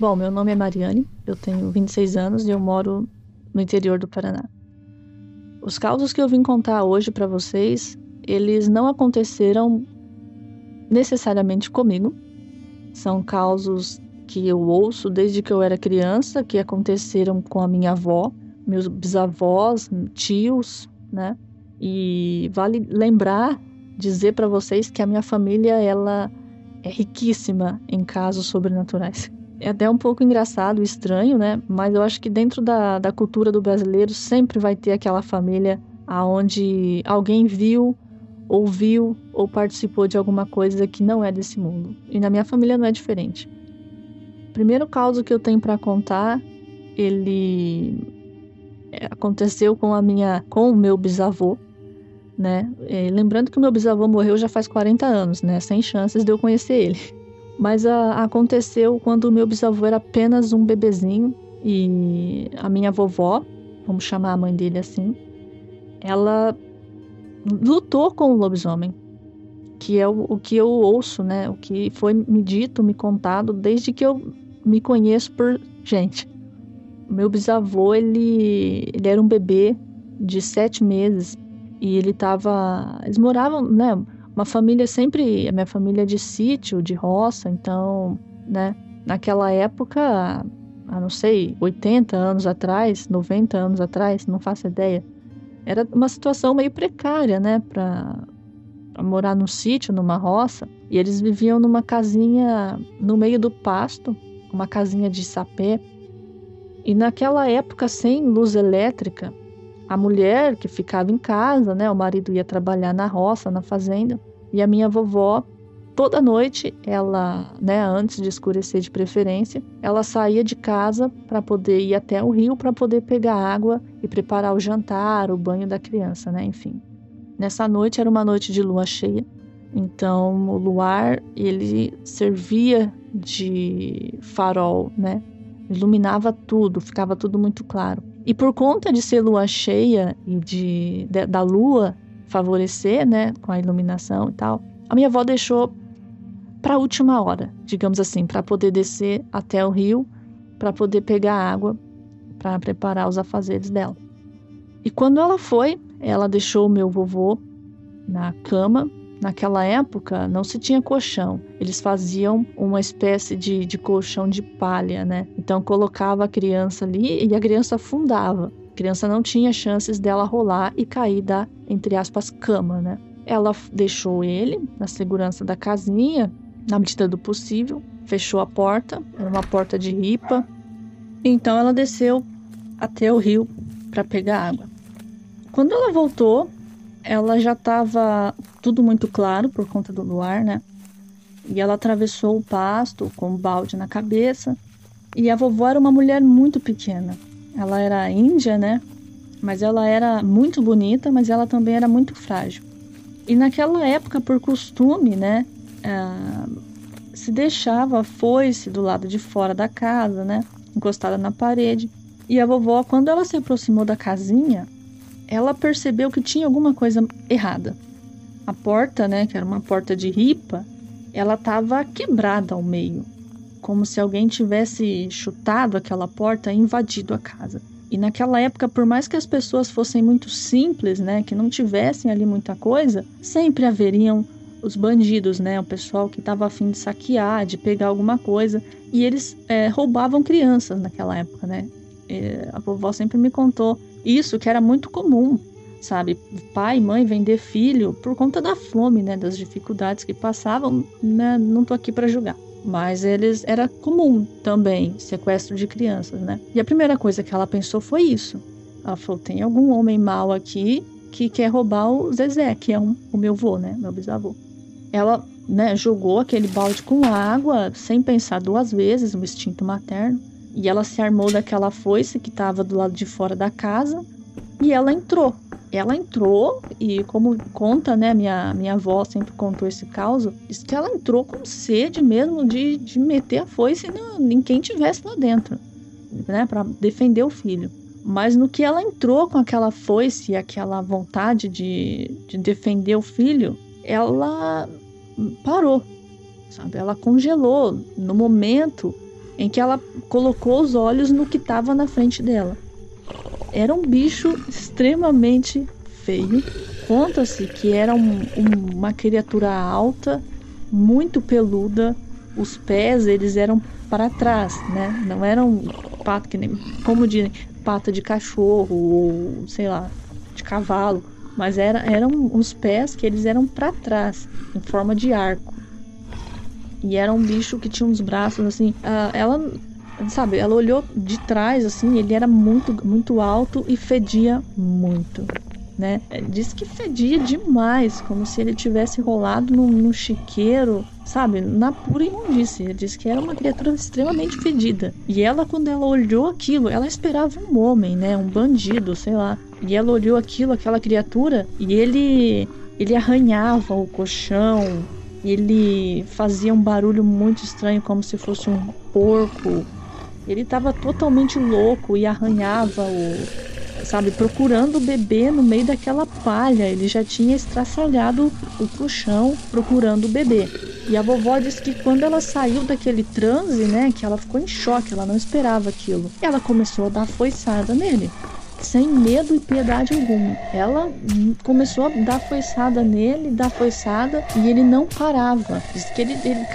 Bom, meu nome é Mariane, eu tenho 26 anos e eu moro no interior do Paraná. Os causos que eu vim contar hoje para vocês, eles não aconteceram necessariamente comigo. São causos que eu ouço desde que eu era criança, que aconteceram com a minha avó, meus bisavós, tios, né? E vale lembrar, dizer para vocês que a minha família ela é riquíssima em casos sobrenaturais é até um pouco engraçado, estranho, né? Mas eu acho que dentro da, da cultura do brasileiro sempre vai ter aquela família aonde alguém viu, ouviu ou participou de alguma coisa que não é desse mundo. E na minha família não é diferente. O primeiro caso que eu tenho para contar, ele é, aconteceu com a minha, com o meu bisavô, né? E lembrando que o meu bisavô morreu já faz 40 anos, né? Sem chances de eu conhecer ele. Mas a, aconteceu quando meu bisavô era apenas um bebezinho e a minha vovó, vamos chamar a mãe dele assim, ela lutou com o lobisomem, que é o, o que eu ouço, né? O que foi me dito, me contado desde que eu me conheço por gente. Meu bisavô, ele, ele era um bebê de sete meses e ele tava. Eles moravam, né? Uma família sempre, a minha família é de sítio, de roça, então, né, naquela época, a não sei, 80 anos atrás, 90 anos atrás, não faço ideia, era uma situação meio precária, né, para morar num sítio, numa roça, e eles viviam numa casinha no meio do pasto, uma casinha de sapé. E naquela época, sem luz elétrica, a mulher que ficava em casa, né? O marido ia trabalhar na roça, na fazenda, e a minha vovó toda noite, ela, né, antes de escurecer de preferência, ela saía de casa para poder ir até o rio para poder pegar água e preparar o jantar, o banho da criança, né, enfim. Nessa noite era uma noite de lua cheia. Então, o luar, ele servia de farol, né? Iluminava tudo, ficava tudo muito claro. E por conta de ser lua cheia e de, de da lua favorecer, né, com a iluminação e tal, a minha avó deixou para a última hora, digamos assim, para poder descer até o rio, para poder pegar água para preparar os afazeres dela. E quando ela foi, ela deixou o meu vovô na cama. Naquela época não se tinha colchão, eles faziam uma espécie de, de colchão de palha, né? Então colocava a criança ali e a criança afundava. A criança não tinha chances dela rolar e cair da, entre aspas, cama, né? Ela deixou ele na segurança da casinha, na medida do possível, fechou a porta, era uma porta de ripa. Então ela desceu até o rio para pegar água. Quando ela voltou, ela já estava tudo muito claro por conta do luar, né? E ela atravessou o pasto com um balde na cabeça. E a vovó era uma mulher muito pequena. Ela era índia, né? Mas ela era muito bonita, mas ela também era muito frágil. E naquela época, por costume, né? Uh, se deixava a foice do lado de fora da casa, né? Encostada na parede. E a vovó, quando ela se aproximou da casinha, ela percebeu que tinha alguma coisa errada. A porta, né, que era uma porta de ripa, ela estava quebrada ao meio como se alguém tivesse chutado aquela porta e invadido a casa. E naquela época, por mais que as pessoas fossem muito simples, né, que não tivessem ali muita coisa, sempre haveriam os bandidos, né, o pessoal que estava afim de saquear, de pegar alguma coisa, e eles é, roubavam crianças naquela época, né. E a vovó sempre me contou isso, que era muito comum. sabe? Pai e mãe vender filho por conta da fome, né? Das dificuldades que passavam, né? Não tô aqui para julgar. Mas eles era comum também sequestro de crianças, né? E a primeira coisa que ela pensou foi isso. Ela falou: tem algum homem mau aqui que quer roubar o Zezé, que é um, o meu avô, né? Meu bisavô. Ela, né, jogou aquele balde com água sem pensar duas vezes, o instinto materno. E ela se armou daquela foice que estava do lado de fora da casa e ela entrou. Ela entrou e como conta, né, minha, minha avó sempre contou esse caos, diz que ela entrou com sede mesmo de, de meter a foice em quem tivesse lá dentro, né, para defender o filho. Mas no que ela entrou com aquela foice e aquela vontade de, de defender o filho, ela parou, sabe? Ela congelou no momento em que ela colocou os olhos no que estava na frente dela. Era um bicho extremamente feio. Conta-se que era um, um, uma criatura alta, muito peluda. Os pés eles eram para trás, né? Não eram pato que nem, como dizem, pata de cachorro ou sei lá, de cavalo, mas era, eram uns pés que eles eram para trás, em forma de arco. E era um bicho que tinha uns braços assim. Uh, ela, sabe, ela olhou de trás assim, ele era muito, muito alto e fedia muito. Né? Diz que fedia demais, como se ele tivesse rolado num, num chiqueiro, sabe? Na pura imundície. Ele disse que era uma criatura extremamente fedida. E ela, quando ela olhou aquilo, ela esperava um homem, né? Um bandido, sei lá. E ela olhou aquilo, aquela criatura, e ele ele arranhava o colchão, ele fazia um barulho muito estranho, como se fosse um porco. Ele estava totalmente louco e arranhava o, sabe, procurando o bebê no meio daquela palha. Ele já tinha estraçalhado o colchão procurando o bebê. E a vovó disse que quando ela saiu daquele transe, né, que ela ficou em choque, ela não esperava aquilo. Ela começou a dar foiçada nele sem medo e piedade alguma. Ela começou a dar foiçada nele, dar foiçada, e ele não parava. Diz que ele, ele,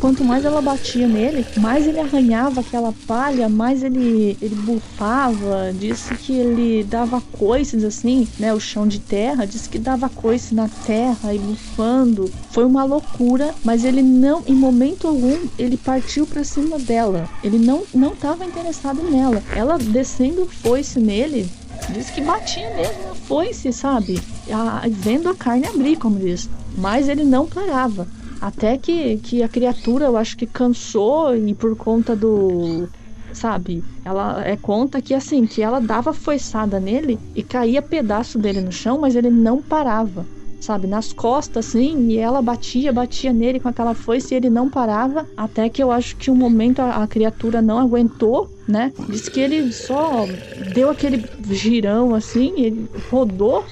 quanto mais ela batia nele, mais ele arranhava aquela palha, mais ele, ele bufava. Disse que ele dava coices assim, né? O chão de terra, disse que dava coice na terra e bufando. Foi uma loucura, mas ele não, em momento algum, ele partiu para cima dela. Ele não não estava interessado nela. Ela descendo foice nele, Diz que batia mesmo na foice, sabe? A, vendo a carne abrir, como diz. Mas ele não parava. Até que, que a criatura, eu acho que cansou e por conta do. Sabe? Ela é conta que assim, que ela dava foiçada nele e caía pedaço dele no chão, mas ele não parava sabe, nas costas, assim, e ela batia, batia nele com aquela foice e ele não parava, até que eu acho que um momento a, a criatura não aguentou, né? Diz que ele só deu aquele girão assim, ele rodou,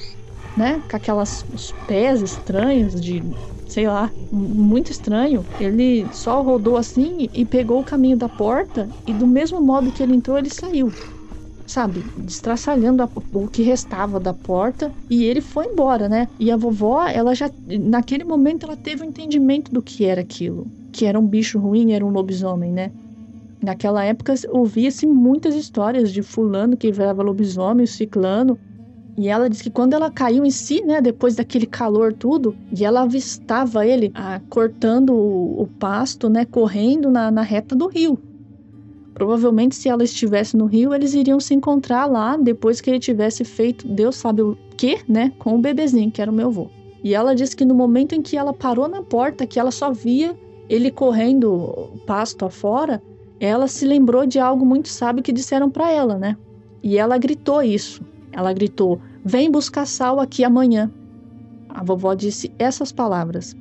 né? Com aquelas os pés estranhos de sei lá, muito estranho. Ele só rodou assim e pegou o caminho da porta e do mesmo modo que ele entrou, ele saiu sabe, destraçalhando a, o que restava da porta e ele foi embora, né? E a vovó, ela já, naquele momento, ela teve o um entendimento do que era aquilo, que era um bicho ruim, era um lobisomem, né? Naquela época ouvia-se muitas histórias de fulano que virava lobisomem, ciclano. E ela disse que quando ela caiu em si, né, depois daquele calor tudo, e ela avistava ele ah, cortando o, o, pasto, né, correndo na, na reta do rio. Provavelmente, se ela estivesse no rio, eles iriam se encontrar lá depois que ele tivesse feito Deus sabe o que, né, com o bebezinho, que era o meu avô. E ela disse que no momento em que ela parou na porta, que ela só via ele correndo pasto afora, ela se lembrou de algo muito sábio que disseram para ela, né? E ela gritou isso. Ela gritou: "Vem buscar sal aqui amanhã". A vovó disse essas palavras.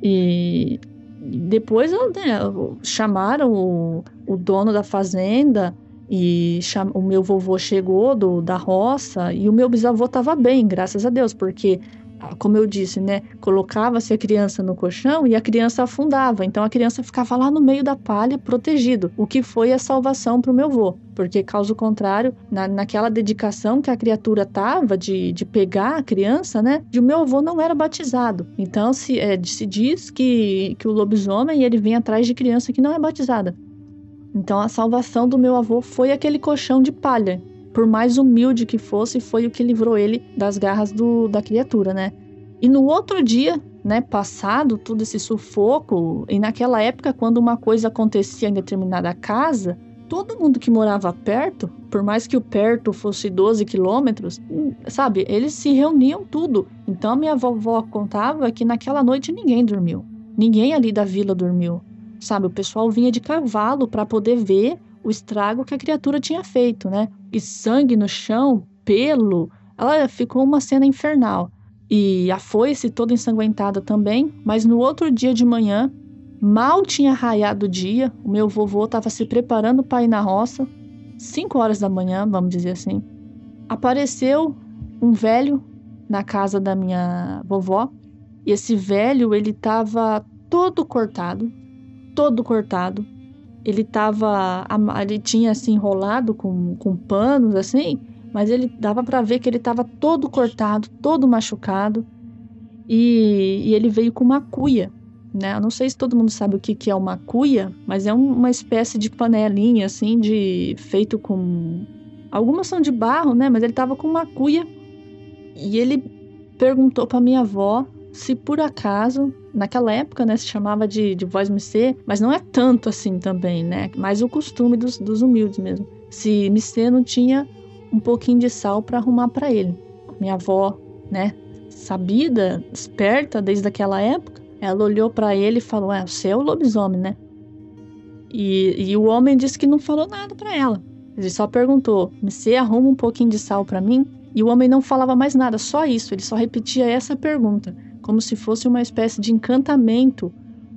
E depois né, chamaram o, o, dono da fazenda e cham, o meu vovô chegou do, da roça e o meu bisavô estava bem, graças a Deus, porque como eu disse, né, colocava-se a criança no colchão e a criança afundava. Então a criança ficava lá no meio da palha, protegido, o que foi a salvação para o meu avô. Porque, caso contrário, na, naquela dedicação que a criatura tava de, de pegar a criança, né, de o meu avô não era batizado. Então se, é, se diz que, que o lobisomem ele vem atrás de criança que não é batizada. Então a salvação do meu avô foi aquele colchão de palha por mais humilde que fosse, foi o que livrou ele das garras do, da criatura, né? E no outro dia, né, passado todo esse sufoco, e naquela época, quando uma coisa acontecia em determinada casa, todo mundo que morava perto, por mais que o perto fosse 12 quilômetros, sabe, eles se reuniam tudo. Então minha vovó contava que naquela noite ninguém dormiu. Ninguém ali da vila dormiu. Sabe, o pessoal vinha de cavalo para poder ver o estrago que a criatura tinha feito, né? E sangue no chão, pelo, ela ficou uma cena infernal. E a foice toda ensanguentada também, mas no outro dia de manhã, mal tinha raiado o dia, o meu vovô estava se preparando para ir na roça, 5 horas da manhã, vamos dizer assim. Apareceu um velho na casa da minha vovó, e esse velho, ele estava todo cortado, todo cortado. Ele tava. Ele tinha assim enrolado com, com panos assim, mas ele dava para ver que ele estava todo cortado, todo machucado. E, e, ele veio com uma cuia, né? Eu não sei se todo mundo sabe o que, que é uma cuia, mas é uma espécie de panelinha assim, de feito com. Algumas são de barro, né? Mas ele estava com uma cuia e ele perguntou para minha avó se por acaso, naquela época, né, se chamava de, de voz Missê, mas não é tanto assim também, né? Mais o costume dos, dos humildes mesmo. Se Missê não tinha um pouquinho de sal para arrumar para ele. Minha avó, né, sabida, esperta desde aquela época, ela olhou para ele e falou: "É, você é o lobisomem, né?" E, e o homem disse que não falou nada para ela. Ele só perguntou: "Você arruma um pouquinho de sal para mim?" E o homem não falava mais nada, só isso. Ele só repetia essa pergunta como se fosse uma espécie de encantamento,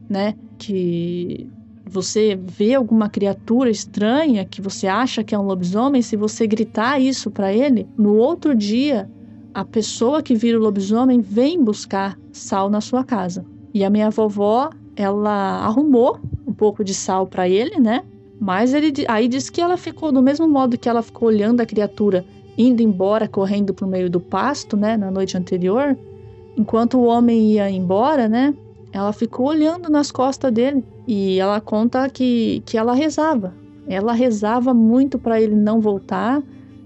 né? Que você vê alguma criatura estranha que você acha que é um lobisomem, se você gritar isso para ele, no outro dia a pessoa que vira o lobisomem vem buscar sal na sua casa. E a minha vovó, ela arrumou um pouco de sal para ele, né? Mas ele aí diz que ela ficou do mesmo modo que ela ficou olhando a criatura indo embora correndo pro meio do pasto, né, na noite anterior. Enquanto o homem ia embora, né? Ela ficou olhando nas costas dele e ela conta que, que ela rezava. Ela rezava muito para ele não voltar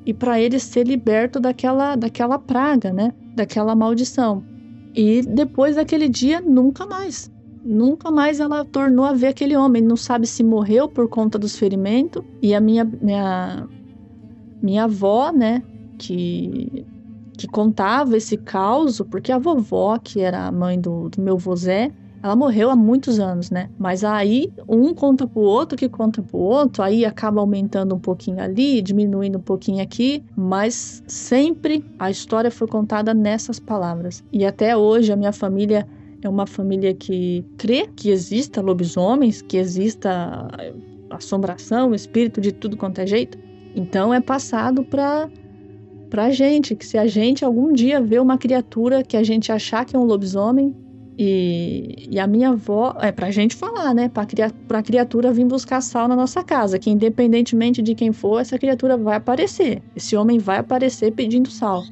e para ele ser liberto daquela, daquela praga, né? Daquela maldição. E depois daquele dia, nunca mais. Nunca mais ela tornou a ver aquele homem. Não sabe se morreu por conta dos ferimentos. E a minha, minha, minha avó, né? Que que contava esse caos, porque a vovó, que era a mãe do, do meu vozé, ela morreu há muitos anos, né? Mas aí um conta pro outro, que conta pro outro, aí acaba aumentando um pouquinho ali, diminuindo um pouquinho aqui, mas sempre a história foi contada nessas palavras. E até hoje a minha família é uma família que crê que exista lobisomens, que exista assombração, espírito de tudo quanto é jeito. Então é passado para pra gente, que se a gente algum dia ver uma criatura que a gente achar que é um lobisomem, e, e a minha avó, é pra gente falar, né? Pra, pra criatura vir buscar sal na nossa casa, que independentemente de quem for, essa criatura vai aparecer. Esse homem vai aparecer pedindo sal.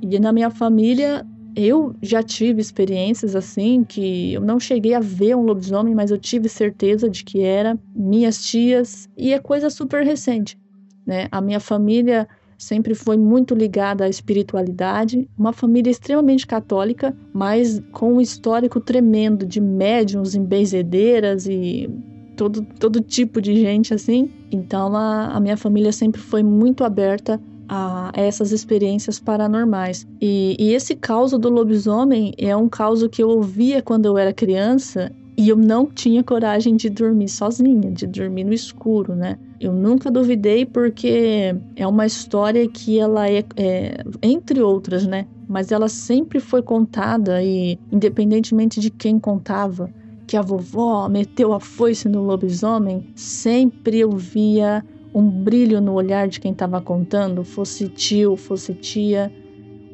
E na minha família, eu já tive experiências assim, que eu não cheguei a ver um lobisomem, mas eu tive certeza de que era. Minhas tias, e é coisa super recente, né? A minha família sempre foi muito ligada à espiritualidade, uma família extremamente católica, mas com um histórico tremendo de médiums, embezedeiras e todo, todo tipo de gente assim. Então a, a minha família sempre foi muito aberta a essas experiências paranormais. E, e esse caos do lobisomem é um caos que eu ouvia quando eu era criança e eu não tinha coragem de dormir sozinha, de dormir no escuro, né? Eu nunca duvidei porque é uma história que ela é, é, entre outras, né? Mas ela sempre foi contada e independentemente de quem contava, que a vovó meteu a foice no lobisomem, sempre eu via um brilho no olhar de quem estava contando, fosse tio, fosse tia,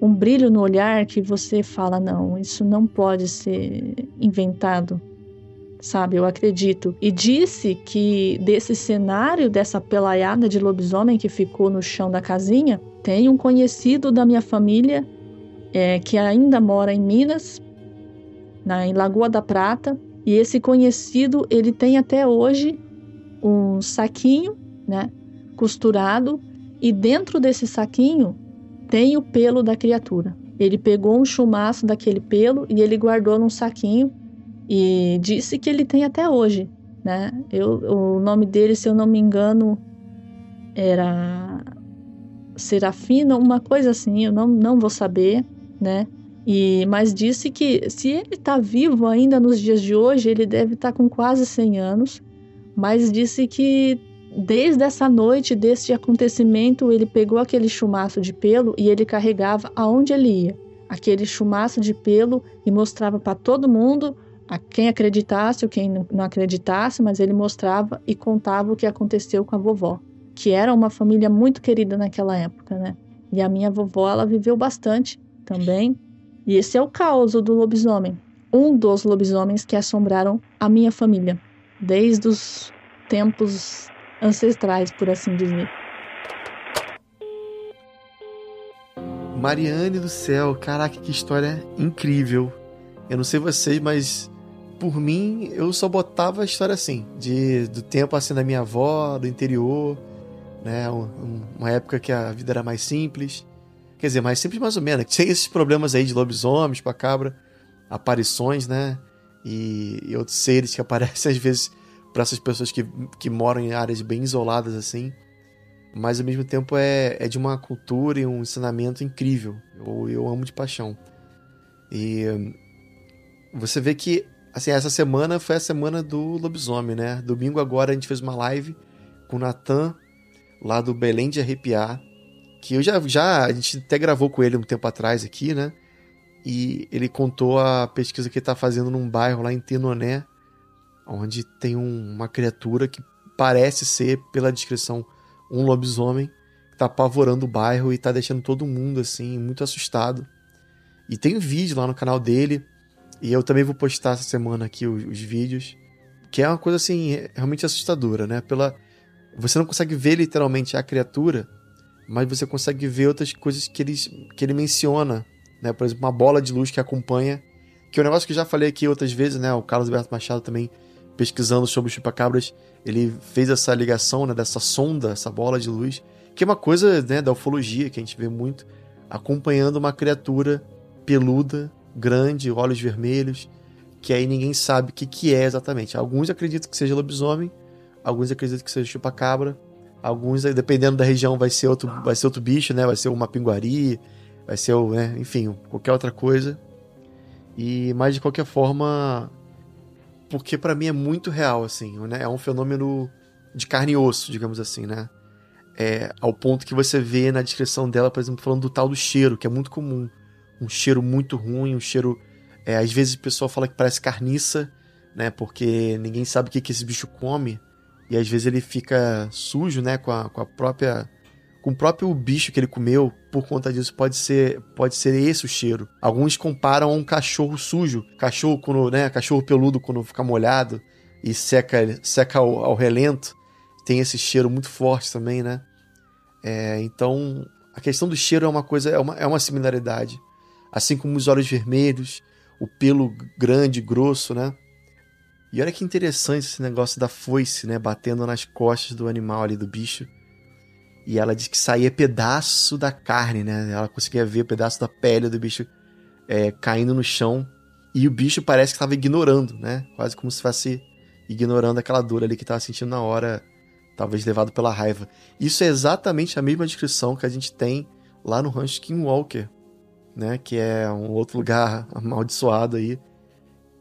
um brilho no olhar que você fala não, isso não pode ser inventado sabe? Eu acredito. E disse que desse cenário, dessa pelaiada de lobisomem que ficou no chão da casinha, tem um conhecido da minha família é, que ainda mora em Minas, na, em Lagoa da Prata. E esse conhecido, ele tem até hoje um saquinho, né? Costurado e dentro desse saquinho tem o pelo da criatura. Ele pegou um chumaço daquele pelo e ele guardou num saquinho e disse que ele tem até hoje, né? Eu, o nome dele, se eu não me engano, era Serafina, uma coisa assim, eu não, não vou saber, né? E, mas disse que se ele está vivo ainda nos dias de hoje, ele deve estar tá com quase 100 anos, mas disse que desde essa noite, desse acontecimento, ele pegou aquele chumaço de pelo e ele carregava aonde ele ia. Aquele chumaço de pelo e mostrava para todo mundo, a quem acreditasse ou quem não acreditasse, mas ele mostrava e contava o que aconteceu com a vovó, que era uma família muito querida naquela época, né? E a minha vovó, ela viveu bastante também. E esse é o caos do lobisomem. Um dos lobisomens que assombraram a minha família, desde os tempos ancestrais, por assim dizer. Mariane do céu, caraca, que história incrível. Eu não sei vocês, mas por mim eu só botava a história assim, de do tempo assim da minha avó, do interior, né, um, uma época que a vida era mais simples. Quer dizer, mais simples mais ou menos. Tinha esses problemas aí de lobisomens, cabra, aparições, né? E, e outros seres que aparecem às vezes para essas pessoas que, que moram em áreas bem isoladas assim. Mas ao mesmo tempo é, é de uma cultura e um ensinamento incrível. Eu, eu amo de paixão. E você vê que assim, essa semana foi a semana do lobisomem, né? Domingo agora a gente fez uma live com o Natan, lá do Belém de Arrepiar, que eu já, já, a gente até gravou com ele um tempo atrás aqui, né? E ele contou a pesquisa que ele tá fazendo num bairro lá em Tenoné, onde tem um, uma criatura que parece ser, pela descrição, um lobisomem que tá apavorando o bairro e tá deixando todo mundo assim muito assustado. E tem um vídeo lá no canal dele, e eu também vou postar essa semana aqui os, os vídeos, que é uma coisa assim realmente assustadora, né? Pela você não consegue ver literalmente a criatura, mas você consegue ver outras coisas que ele, que ele menciona, né? Por exemplo, uma bola de luz que acompanha, que é um negócio que eu já falei aqui outras vezes, né? O Carlos Alberto Machado também pesquisando sobre os chupacabras, ele fez essa ligação, né, dessa sonda, essa bola de luz, que é uma coisa, né, da ufologia que a gente vê muito, acompanhando uma criatura peluda, grande, olhos vermelhos, que aí ninguém sabe o que, que é exatamente. Alguns acreditam que seja lobisomem, alguns acreditam que seja chupacabra, alguns, dependendo da região, vai ser outro, vai ser outro bicho, né, vai ser uma pinguari, vai ser, né, enfim, qualquer outra coisa. E, mas de qualquer forma, porque para mim é muito real, assim, né? É um fenômeno de carne e osso, digamos assim, né? É, ao ponto que você vê na descrição dela, por exemplo, falando do tal do cheiro, que é muito comum. Um cheiro muito ruim, um cheiro. É, às vezes o pessoal fala que parece carniça, né? Porque ninguém sabe o que, que esse bicho come. E às vezes ele fica sujo, né? Com a, com a própria com o próprio bicho que ele comeu, por conta disso pode ser pode ser esse o cheiro. Alguns comparam a um cachorro sujo, cachorro quando, né, cachorro peludo quando fica molhado e seca seca ao, ao relento, tem esse cheiro muito forte também, né? É, então a questão do cheiro é uma coisa é uma, é uma similaridade, assim como os olhos vermelhos, o pelo grande, grosso, né? E olha que interessante esse negócio da foice, né, batendo nas costas do animal ali do bicho e ela disse que saía pedaço da carne, né? Ela conseguia ver pedaço da pele do bicho é, caindo no chão. E o bicho parece que estava ignorando, né? Quase como se fosse ignorando aquela dor ali que estava sentindo na hora, talvez levado pela raiva. Isso é exatamente a mesma descrição que a gente tem lá no rancho Skinwalker, né? Que é um outro lugar amaldiçoado aí.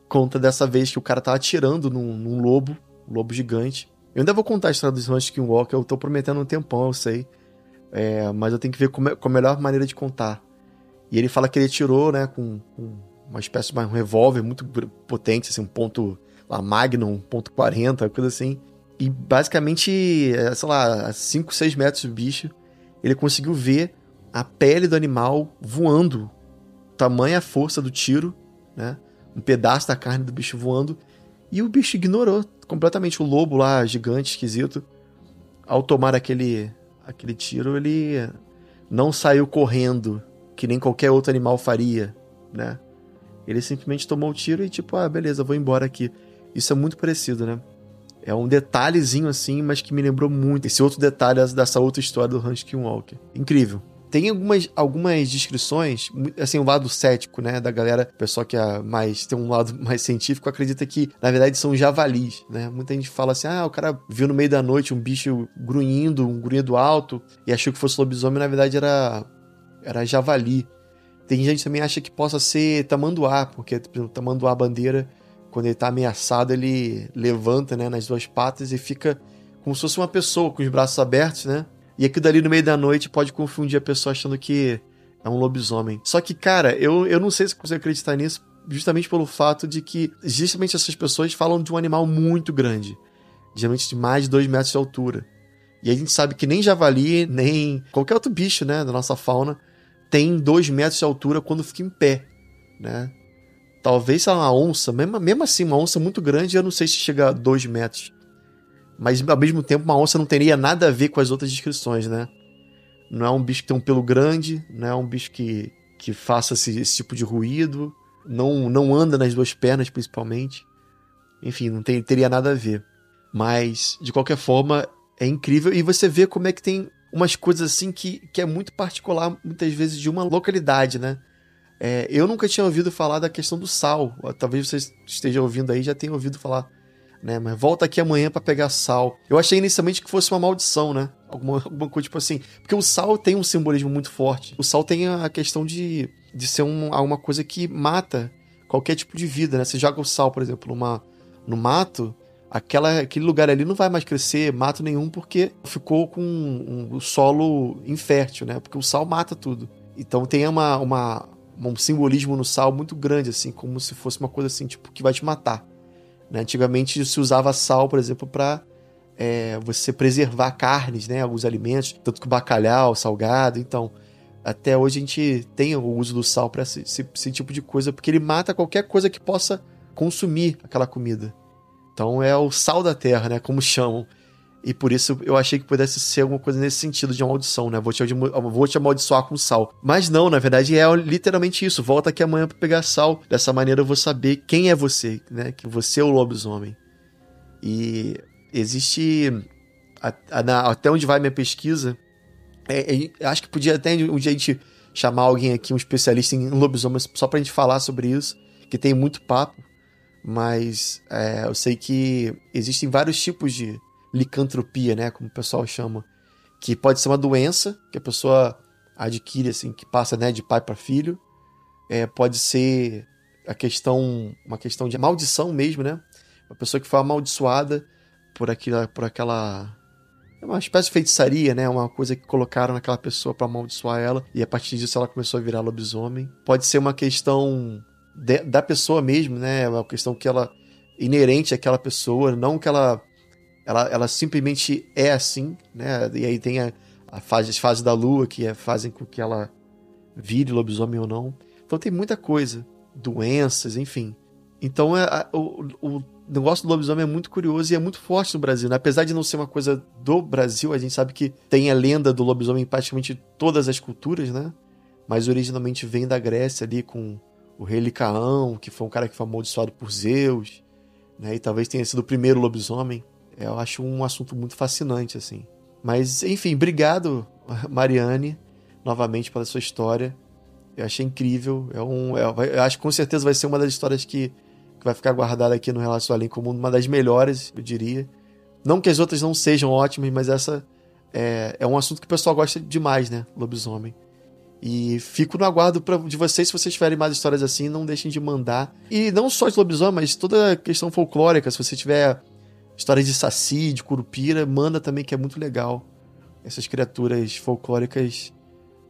Conta dessa vez que o cara tava atirando num, num lobo, um lobo gigante. Eu ainda vou contar a história dos Ranch Skinwalker, eu tô prometendo um tempão, eu sei. É, mas eu tenho que ver como é, a melhor maneira de contar. E ele fala que ele tirou, né, com, com uma espécie de um revólver muito potente, assim, um ponto lá, Magnum, ponto 40, coisa assim. E basicamente, é, sei lá, a 5, 6 metros do bicho, ele conseguiu ver a pele do animal voando. Tamanha força do tiro, né? Um pedaço da carne do bicho voando. E o bicho ignorou completamente o lobo lá, gigante, esquisito. Ao tomar aquele, aquele tiro, ele não saiu correndo, que nem qualquer outro animal faria, né? Ele simplesmente tomou o tiro e tipo, ah, beleza, vou embora aqui. Isso é muito parecido, né? É um detalhezinho assim, mas que me lembrou muito esse outro detalhe dessa outra história do Hans Walker. Incrível. Tem algumas, algumas descrições, assim, o lado cético, né, da galera, pessoal que é mais, tem um lado mais científico, acredita que, na verdade, são javalis, né? Muita gente fala assim, ah, o cara viu no meio da noite um bicho grunhindo, um grunhido alto, e achou que fosse lobisomem, na verdade era, era javali. Tem gente que também acha que possa ser tamanduá, porque, por exemplo, tamanduá bandeira, quando ele tá ameaçado, ele levanta, né, nas duas patas e fica como se fosse uma pessoa com os braços abertos, né? E aquilo dali no meio da noite pode confundir a pessoa achando que é um lobisomem. Só que, cara, eu, eu não sei se você acreditar nisso, justamente pelo fato de que justamente essas pessoas falam de um animal muito grande. Geralmente de mais de 2 metros de altura. E a gente sabe que nem javali, nem qualquer outro bicho, né, da nossa fauna, tem 2 metros de altura quando fica em pé, né? Talvez uma onça, mesmo, mesmo assim, uma onça muito grande, eu não sei se chega a 2 metros. Mas ao mesmo tempo, uma onça não teria nada a ver com as outras descrições, né? Não é um bicho que tem um pelo grande, não é um bicho que, que faça esse, esse tipo de ruído, não, não anda nas duas pernas, principalmente. Enfim, não tem, teria nada a ver. Mas, de qualquer forma, é incrível. E você vê como é que tem umas coisas assim que, que é muito particular, muitas vezes, de uma localidade, né? É, eu nunca tinha ouvido falar da questão do sal. Talvez você esteja ouvindo aí já tenha ouvido falar né? Mas volta aqui amanhã para pegar sal. Eu achei inicialmente que fosse uma maldição, né? Alguma, alguma coisa tipo assim. Porque o sal tem um simbolismo muito forte. O sal tem a questão de, de ser um, alguma coisa que mata qualquer tipo de vida, né? Você joga o sal, por exemplo, numa, no mato, aquela, aquele lugar ali não vai mais crescer mato nenhum porque ficou com um, um solo infértil, né? Porque o sal mata tudo. Então tem uma, uma, um simbolismo no sal muito grande, assim, como se fosse uma coisa assim, tipo, que vai te matar. Né? Antigamente se usava sal, por exemplo, para é, você preservar carnes, né? alguns alimentos, tanto que bacalhau, salgado. Então, até hoje a gente tem o uso do sal para esse, esse tipo de coisa, porque ele mata qualquer coisa que possa consumir aquela comida. Então é o sal da terra, né? Como chamam. E por isso eu achei que pudesse ser alguma coisa nesse sentido de maldição, né? Vou te, vou te amaldiçoar com sal. Mas não, na verdade é literalmente isso. Volta aqui amanhã para pegar sal. Dessa maneira eu vou saber quem é você, né? Que você é o lobisomem. E existe. até onde vai minha pesquisa. É, é, acho que podia até um dia a gente chamar alguém aqui, um especialista em lobisomens, só pra gente falar sobre isso, que tem muito papo. Mas é, eu sei que existem vários tipos de licantropia, né, como o pessoal chama, que pode ser uma doença que a pessoa adquire assim, que passa, né, de pai para filho. É, pode ser a questão, uma questão de maldição mesmo, né? Uma pessoa que foi amaldiçoada por aquela, por aquela é uma espécie de feitiçaria, né? Uma coisa que colocaram naquela pessoa para amaldiçoar ela e a partir disso ela começou a virar lobisomem. Pode ser uma questão de, da pessoa mesmo, né? Uma questão que ela inerente àquela pessoa, não que ela ela, ela simplesmente é assim, né? E aí tem a, a fase, as fases da lua que é, fazem com que ela vire lobisomem ou não. Então tem muita coisa, doenças, enfim. Então é, a, o, o negócio do lobisomem é muito curioso e é muito forte no Brasil. Né? Apesar de não ser uma coisa do Brasil, a gente sabe que tem a lenda do lobisomem em praticamente todas as culturas, né? Mas originalmente vem da Grécia ali com o rei Licaão, que foi um cara que foi amaldiçoado por Zeus, né? E talvez tenha sido o primeiro lobisomem. Eu acho um assunto muito fascinante, assim. Mas, enfim, obrigado, Mariane, novamente pela sua história. Eu achei incrível. É um, é, eu acho que com certeza vai ser uma das histórias que, que vai ficar guardada aqui no Relato Além como uma das melhores, eu diria. Não que as outras não sejam ótimas, mas essa é, é um assunto que o pessoal gosta demais, né? Lobisomem. E fico no aguardo pra, de vocês, se vocês tiverem mais histórias assim, não deixem de mandar. E não só de lobisomem, mas toda a questão folclórica, se você tiver histórias de saci, de curupira, manda também que é muito legal. Essas criaturas folclóricas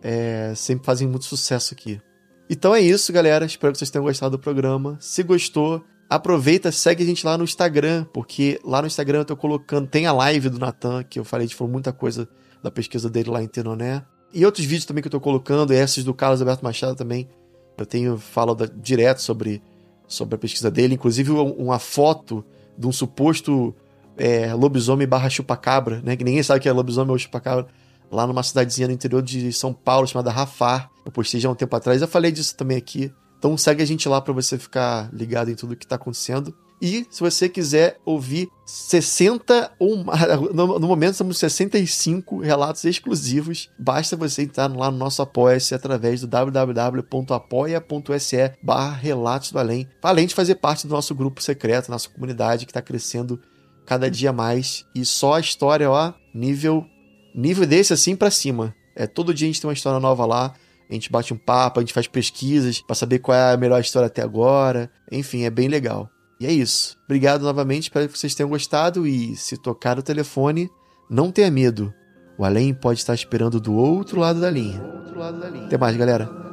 é, sempre fazem muito sucesso aqui. Então é isso, galera. Espero que vocês tenham gostado do programa. Se gostou, aproveita, segue a gente lá no Instagram, porque lá no Instagram eu tô colocando. Tem a live do Natan, que eu falei, de falou muita coisa da pesquisa dele lá em Tenoné. E outros vídeos também que eu tô colocando, esses do Carlos Alberto Machado também. Eu tenho falo direto sobre, sobre a pesquisa dele, inclusive uma foto de um suposto é, lobisomem barra chupacabra, né? Que ninguém sabe que é lobisomem ou chupacabra. Lá numa cidadezinha no interior de São Paulo, chamada Rafar. Eu postei já um tempo atrás. Eu falei disso também aqui. Então segue a gente lá para você ficar ligado em tudo que tá acontecendo. E se você quiser ouvir 60 ou no, no momento estamos 65 relatos exclusivos, basta você entrar lá no nosso Apoia-se através do www.apoia.se barra Relatos do Além, além de fazer parte do nosso grupo secreto, nossa comunidade que está crescendo cada dia mais e só a história, ó, nível nível desse assim para cima. É todo dia a gente tem uma história nova lá. A gente bate um papo, a gente faz pesquisas para saber qual é a melhor história até agora. Enfim, é bem legal. E é isso. Obrigado novamente, espero que vocês tenham gostado e se tocar o telefone, não tenha medo. O além pode estar esperando do outro lado da linha. Lado da linha. Até mais, galera.